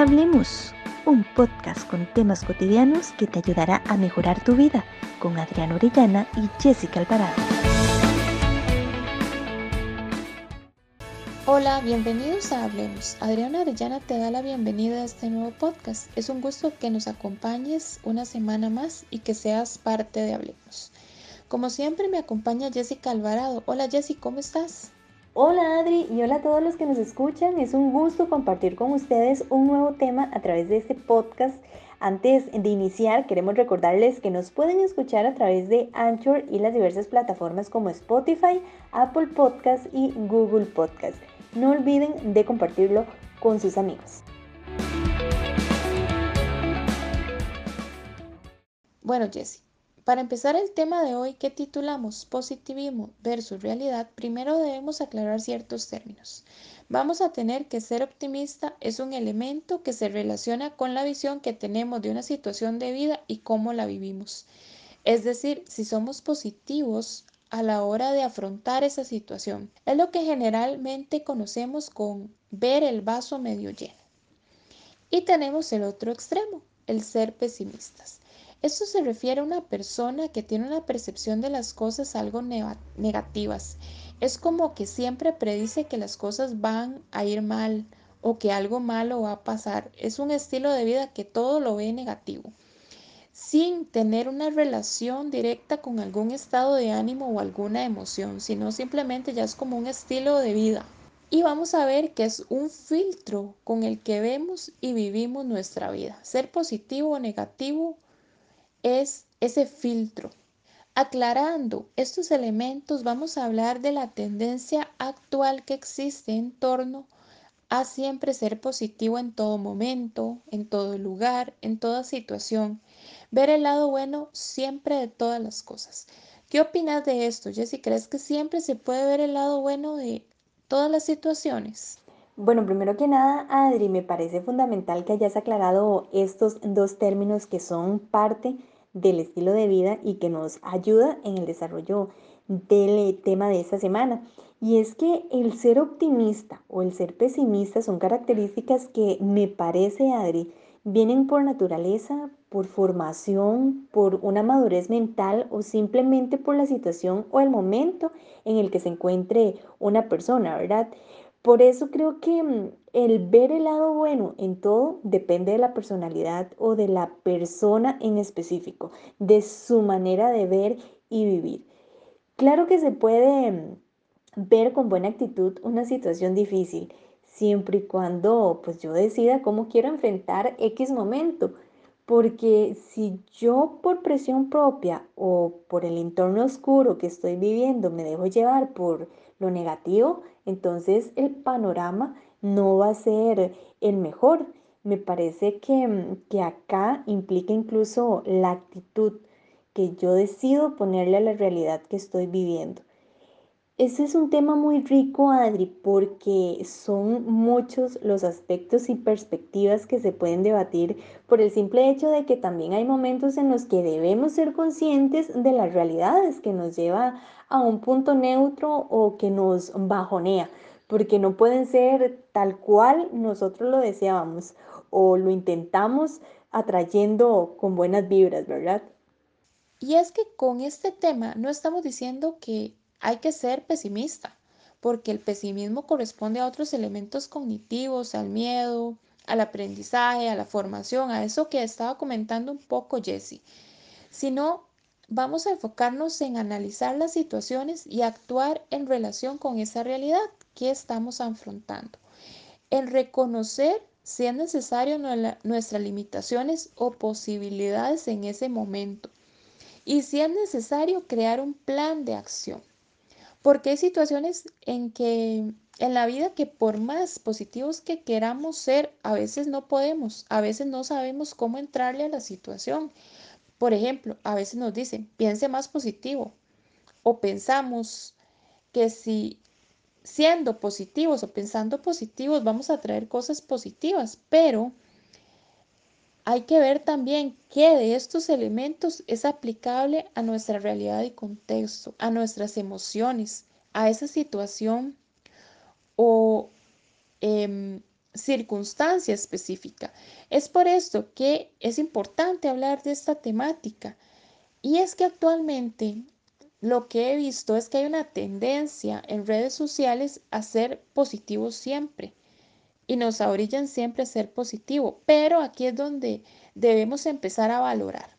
Hablemos, un podcast con temas cotidianos que te ayudará a mejorar tu vida con Adriana Orellana y Jessica Alvarado. Hola, bienvenidos a Hablemos. Adriana Orellana te da la bienvenida a este nuevo podcast. Es un gusto que nos acompañes una semana más y que seas parte de Hablemos. Como siempre me acompaña Jessica Alvarado. Hola Jessica, ¿cómo estás? Hola Adri y hola a todos los que nos escuchan. Es un gusto compartir con ustedes un nuevo tema a través de este podcast. Antes de iniciar, queremos recordarles que nos pueden escuchar a través de Anchor y las diversas plataformas como Spotify, Apple Podcast y Google Podcast. No olviden de compartirlo con sus amigos. Bueno, Jessie, para empezar el tema de hoy que titulamos Positivismo versus realidad, primero debemos aclarar ciertos términos. Vamos a tener que ser optimista es un elemento que se relaciona con la visión que tenemos de una situación de vida y cómo la vivimos. Es decir, si somos positivos a la hora de afrontar esa situación. Es lo que generalmente conocemos con ver el vaso medio lleno. Y tenemos el otro extremo, el ser pesimistas. Esto se refiere a una persona que tiene una percepción de las cosas algo negativas. Es como que siempre predice que las cosas van a ir mal o que algo malo va a pasar. Es un estilo de vida que todo lo ve negativo, sin tener una relación directa con algún estado de ánimo o alguna emoción, sino simplemente ya es como un estilo de vida. Y vamos a ver que es un filtro con el que vemos y vivimos nuestra vida. Ser positivo o negativo es ese filtro. Aclarando estos elementos, vamos a hablar de la tendencia actual que existe en torno a siempre ser positivo en todo momento, en todo lugar, en toda situación. Ver el lado bueno siempre de todas las cosas. ¿Qué opinas de esto, Jessy? ¿Crees que siempre se puede ver el lado bueno de todas las situaciones? Bueno, primero que nada, Adri, me parece fundamental que hayas aclarado estos dos términos que son parte del estilo de vida y que nos ayuda en el desarrollo del tema de esta semana. Y es que el ser optimista o el ser pesimista son características que me parece, Adri, vienen por naturaleza, por formación, por una madurez mental o simplemente por la situación o el momento en el que se encuentre una persona, ¿verdad? Por eso creo que mm, el ver el lado bueno en todo depende de la personalidad o de la persona en específico, de su manera de ver y vivir. Claro que se puede mm, ver con buena actitud una situación difícil, siempre y cuando pues yo decida cómo quiero enfrentar X momento. Porque si yo por presión propia o por el entorno oscuro que estoy viviendo me dejo llevar por lo negativo, entonces el panorama no va a ser el mejor. Me parece que, que acá implica incluso la actitud que yo decido ponerle a la realidad que estoy viviendo. Ese es un tema muy rico, Adri, porque son muchos los aspectos y perspectivas que se pueden debatir por el simple hecho de que también hay momentos en los que debemos ser conscientes de las realidades que nos lleva a un punto neutro o que nos bajonea, porque no pueden ser tal cual nosotros lo deseábamos o lo intentamos atrayendo con buenas vibras, ¿verdad? Y es que con este tema no estamos diciendo que hay que ser pesimista, porque el pesimismo corresponde a otros elementos cognitivos, al miedo, al aprendizaje, a la formación, a eso que estaba comentando un poco Jesse. Sino vamos a enfocarnos en analizar las situaciones y actuar en relación con esa realidad que estamos afrontando. En reconocer si es necesario nuestras limitaciones o posibilidades en ese momento. Y si es necesario crear un plan de acción. Porque hay situaciones en que en la vida que por más positivos que queramos ser, a veces no podemos, a veces no sabemos cómo entrarle a la situación. Por ejemplo, a veces nos dicen, piense más positivo. O pensamos que si siendo positivos o pensando positivos vamos a traer cosas positivas, pero hay que ver también qué de estos elementos es aplicable a nuestra realidad y contexto, a nuestras emociones, a esa situación o em, circunstancia específica. Es por esto que es importante hablar de esta temática. Y es que actualmente lo que he visto es que hay una tendencia en redes sociales a ser positivo siempre y nos orillan siempre a ser positivo, pero aquí es donde debemos empezar a valorar.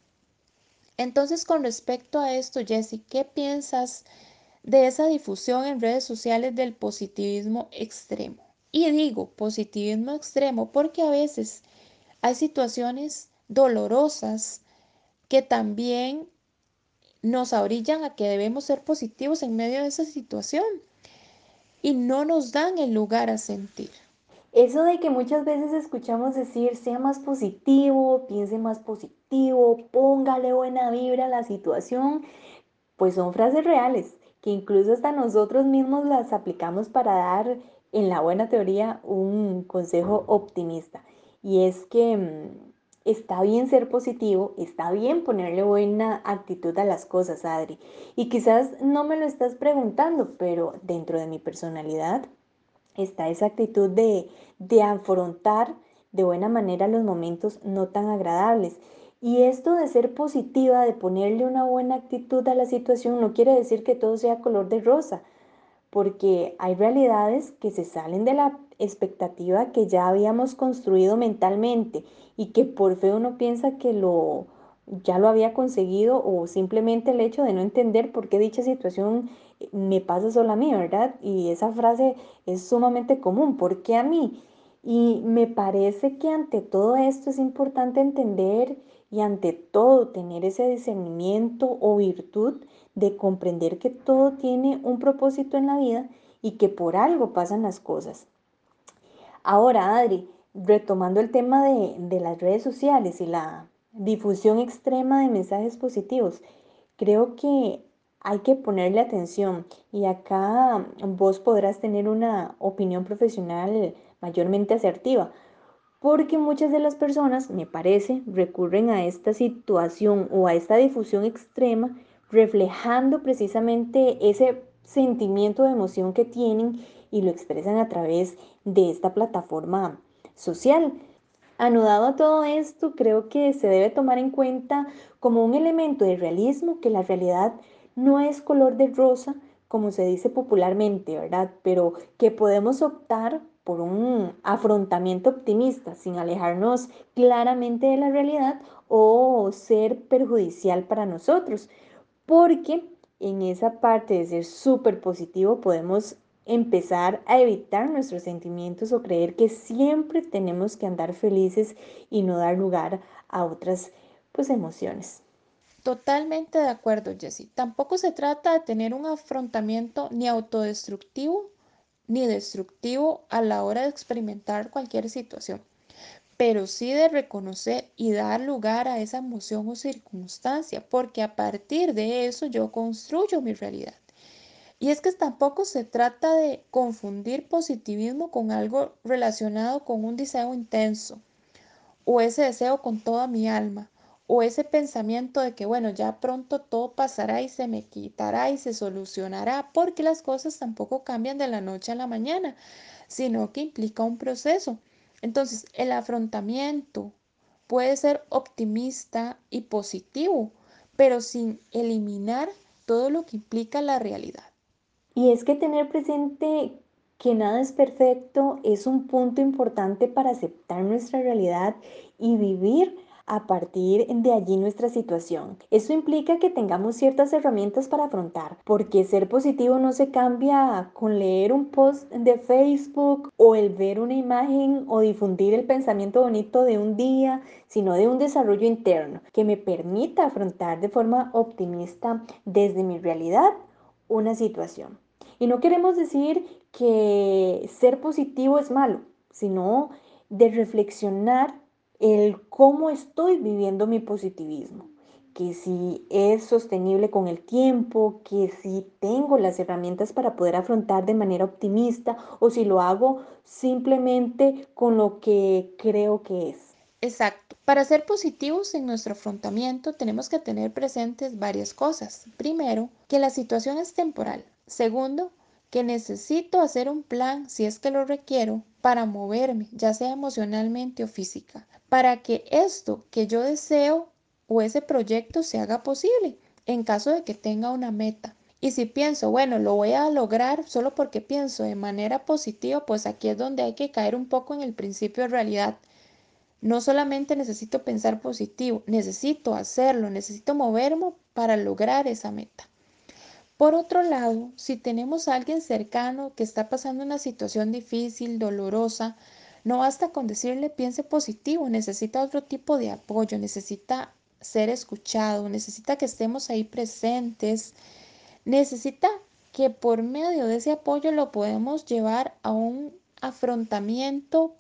Entonces, con respecto a esto, Jessie, ¿qué piensas de esa difusión en redes sociales del positivismo extremo? Y digo positivismo extremo porque a veces hay situaciones dolorosas que también nos orillan a que debemos ser positivos en medio de esa situación y no nos dan el lugar a sentir. Eso de que muchas veces escuchamos decir, sea más positivo, piense más positivo, póngale buena vibra a la situación, pues son frases reales, que incluso hasta nosotros mismos las aplicamos para dar, en la buena teoría, un consejo optimista. Y es que mm, está bien ser positivo, está bien ponerle buena actitud a las cosas, Adri. Y quizás no me lo estás preguntando, pero dentro de mi personalidad está esa actitud de, de afrontar de buena manera los momentos no tan agradables. Y esto de ser positiva, de ponerle una buena actitud a la situación, no quiere decir que todo sea color de rosa, porque hay realidades que se salen de la expectativa que ya habíamos construido mentalmente y que por fe uno piensa que lo ya lo había conseguido o simplemente el hecho de no entender por qué dicha situación eh, me pasa solo a mí, ¿verdad? Y esa frase es sumamente común, ¿por qué a mí? Y me parece que ante todo esto es importante entender y ante todo tener ese discernimiento o virtud de comprender que todo tiene un propósito en la vida y que por algo pasan las cosas. Ahora, Adri, retomando el tema de, las redes sociales y la difusión extrema de mensajes positivos, creo que hay que ponerle atención y acá vos podrás tener una opinión profesional mayormente asertiva, porque muchas de las personas, me parece, recurren a esta situación o a esta difusión extrema reflejando precisamente ese sentimiento de emoción que tienen y lo expresan a través de esta plataforma social. Anudado a todo esto, creo que se debe tomar en cuenta como un elemento de realismo que la realidad no es color de rosa, como se dice popularmente, ¿verdad? Pero que podemos optar por un afrontamiento optimista sin alejarnos claramente de la realidad o ser perjudicial para nosotros, porque en esa parte de ser súper positivo podemos empezar a evitar nuestros sentimientos o creer que siempre tenemos que andar felices y no dar lugar a otras pues emociones. Totalmente de acuerdo, Jessie. Tampoco se trata de tener un afrontamiento ni autodestructivo ni destructivo a la hora de experimentar cualquier situación, pero sí de reconocer y dar lugar a esa emoción o circunstancia, porque a partir de eso yo construyo mi realidad. Y es que tampoco se trata de confundir positivismo con algo relacionado con un deseo intenso o ese deseo con toda mi alma o ese pensamiento de que bueno, ya pronto todo pasará y se me quitará y se solucionará, porque las cosas tampoco cambian de la noche a la mañana, sino que implica un proceso. Entonces, el afrontamiento puede ser optimista y positivo, pero sin eliminar todo lo que implica la realidad. Y es que tener presente que nada es perfecto es un punto importante para aceptar nuestra realidad y vivir a partir de allí nuestra situación. Eso implica que tengamos ciertas herramientas para afrontar, porque ser positivo no se cambia con leer un post de Facebook o el ver una imagen o difundir el pensamiento bonito de un día, sino de un desarrollo interno que me permita afrontar de forma optimista desde mi realidad una situación. Y no queremos decir que ser positivo es malo, sino de reflexionar el cómo estoy viviendo mi positivismo, que si es sostenible con el tiempo, que si tengo las herramientas para poder afrontar de manera optimista o si lo hago simplemente con lo que creo que es. Exacto. Para ser positivos en nuestro afrontamiento tenemos que tener presentes varias cosas. Primero, que la situación es temporal. Segundo, que necesito hacer un plan, si es que lo requiero, para moverme, ya sea emocionalmente o física, para que esto que yo deseo o ese proyecto se haga posible en caso de que tenga una meta. Y si pienso, bueno, lo voy a lograr solo porque pienso de manera positiva, pues aquí es donde hay que caer un poco en el principio de realidad. No solamente necesito pensar positivo, necesito hacerlo, necesito moverme para lograr esa meta. Por otro lado, si tenemos a alguien cercano que está pasando una situación difícil, dolorosa, no basta con decirle piense positivo, necesita otro tipo de apoyo, necesita ser escuchado, necesita que estemos ahí presentes, necesita que por medio de ese apoyo lo podemos llevar a un afrontamiento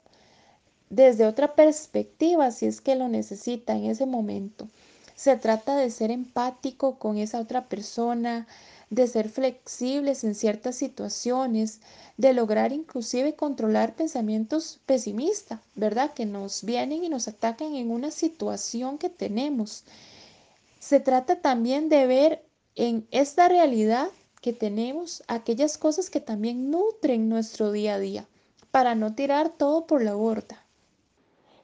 desde otra perspectiva si es que lo necesita en ese momento. Se trata de ser empático con esa otra persona, de ser flexibles en ciertas situaciones, de lograr inclusive controlar pensamientos pesimistas, ¿verdad? Que nos vienen y nos atacan en una situación que tenemos. Se trata también de ver en esta realidad que tenemos aquellas cosas que también nutren nuestro día a día, para no tirar todo por la borda.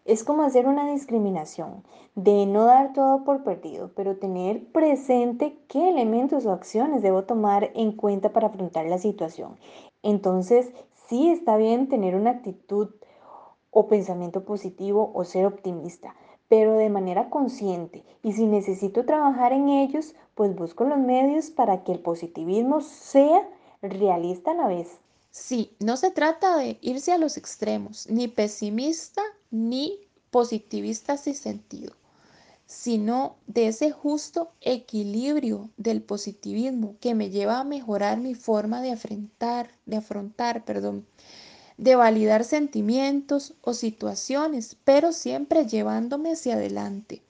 Es como hacer una discriminación, de no dar todo por perdido, pero tener presente qué elementos o acciones debo tomar en cuenta para afrontar la situación. Entonces, sí está bien tener una actitud o pensamiento positivo o ser optimista, pero de manera consciente. Y si necesito trabajar en ellos, pues busco los medios para que el positivismo sea realista a la vez. Sí, no se trata de irse a los extremos, ni pesimista ni positivista sin sentido, sino de ese justo equilibrio del positivismo que me lleva a mejorar mi forma de afrontar, de afrontar, perdón, de validar sentimientos o situaciones, pero siempre llevándome hacia adelante.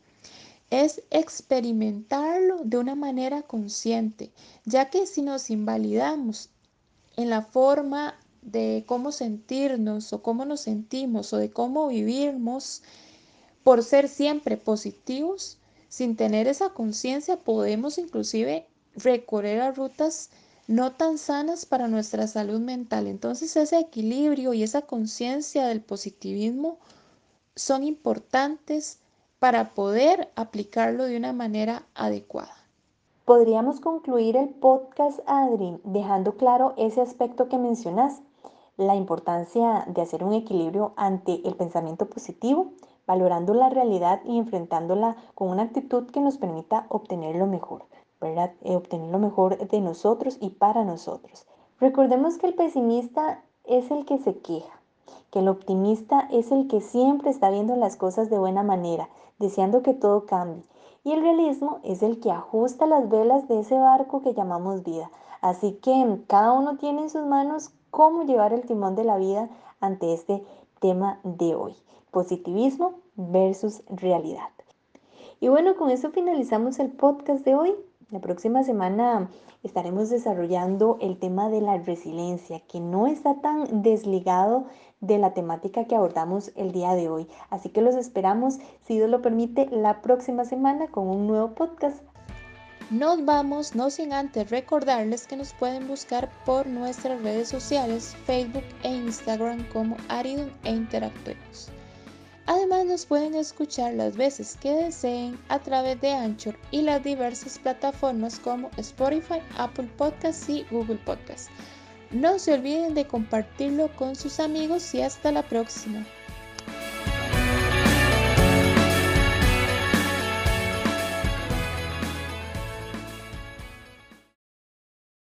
Es experimentarlo de una manera consciente, ya que si nos invalidamos en la forma de cómo sentirnos o cómo nos sentimos o de cómo vivimos por ser siempre positivos, sin tener esa conciencia podemos inclusive recorrer a rutas no tan sanas para nuestra salud mental. Entonces ese equilibrio y esa conciencia del positivismo son importantes para poder aplicarlo de una manera adecuada. Podríamos concluir el podcast, Adri, dejando claro ese aspecto que mencionas, la importancia de hacer un equilibrio ante el pensamiento positivo, valorando la realidad y enfrentándola con una actitud que nos permita obtener lo mejor. ¿verdad? Eh, obtener lo mejor de nosotros y para nosotros. Recordemos que el pesimista es el que se queja, que el optimista es el que siempre está viendo las cosas de buena manera, deseando que todo cambie. Y el realismo es el que ajusta las velas de ese barco que llamamos vida. Así que cada uno tiene en sus manos cómo llevar el timón de la vida ante este tema de hoy. Positivismo versus realidad. Y bueno, con eso finalizamos el podcast de hoy. La próxima semana estaremos desarrollando el tema de la resiliencia, que no está tan desligado de la temática que abordamos el día de hoy. Así que los esperamos, si Dios lo permite, la próxima semana con un nuevo podcast. Nos vamos, no sin antes recordarles que nos pueden buscar por nuestras redes sociales, Facebook e Instagram como Aridun e Interactuemos. Además nos pueden escuchar las veces que deseen a través de Anchor y las diversas plataformas como Spotify, Apple Podcasts y Google Podcasts. No se olviden de compartirlo con sus amigos y hasta la próxima.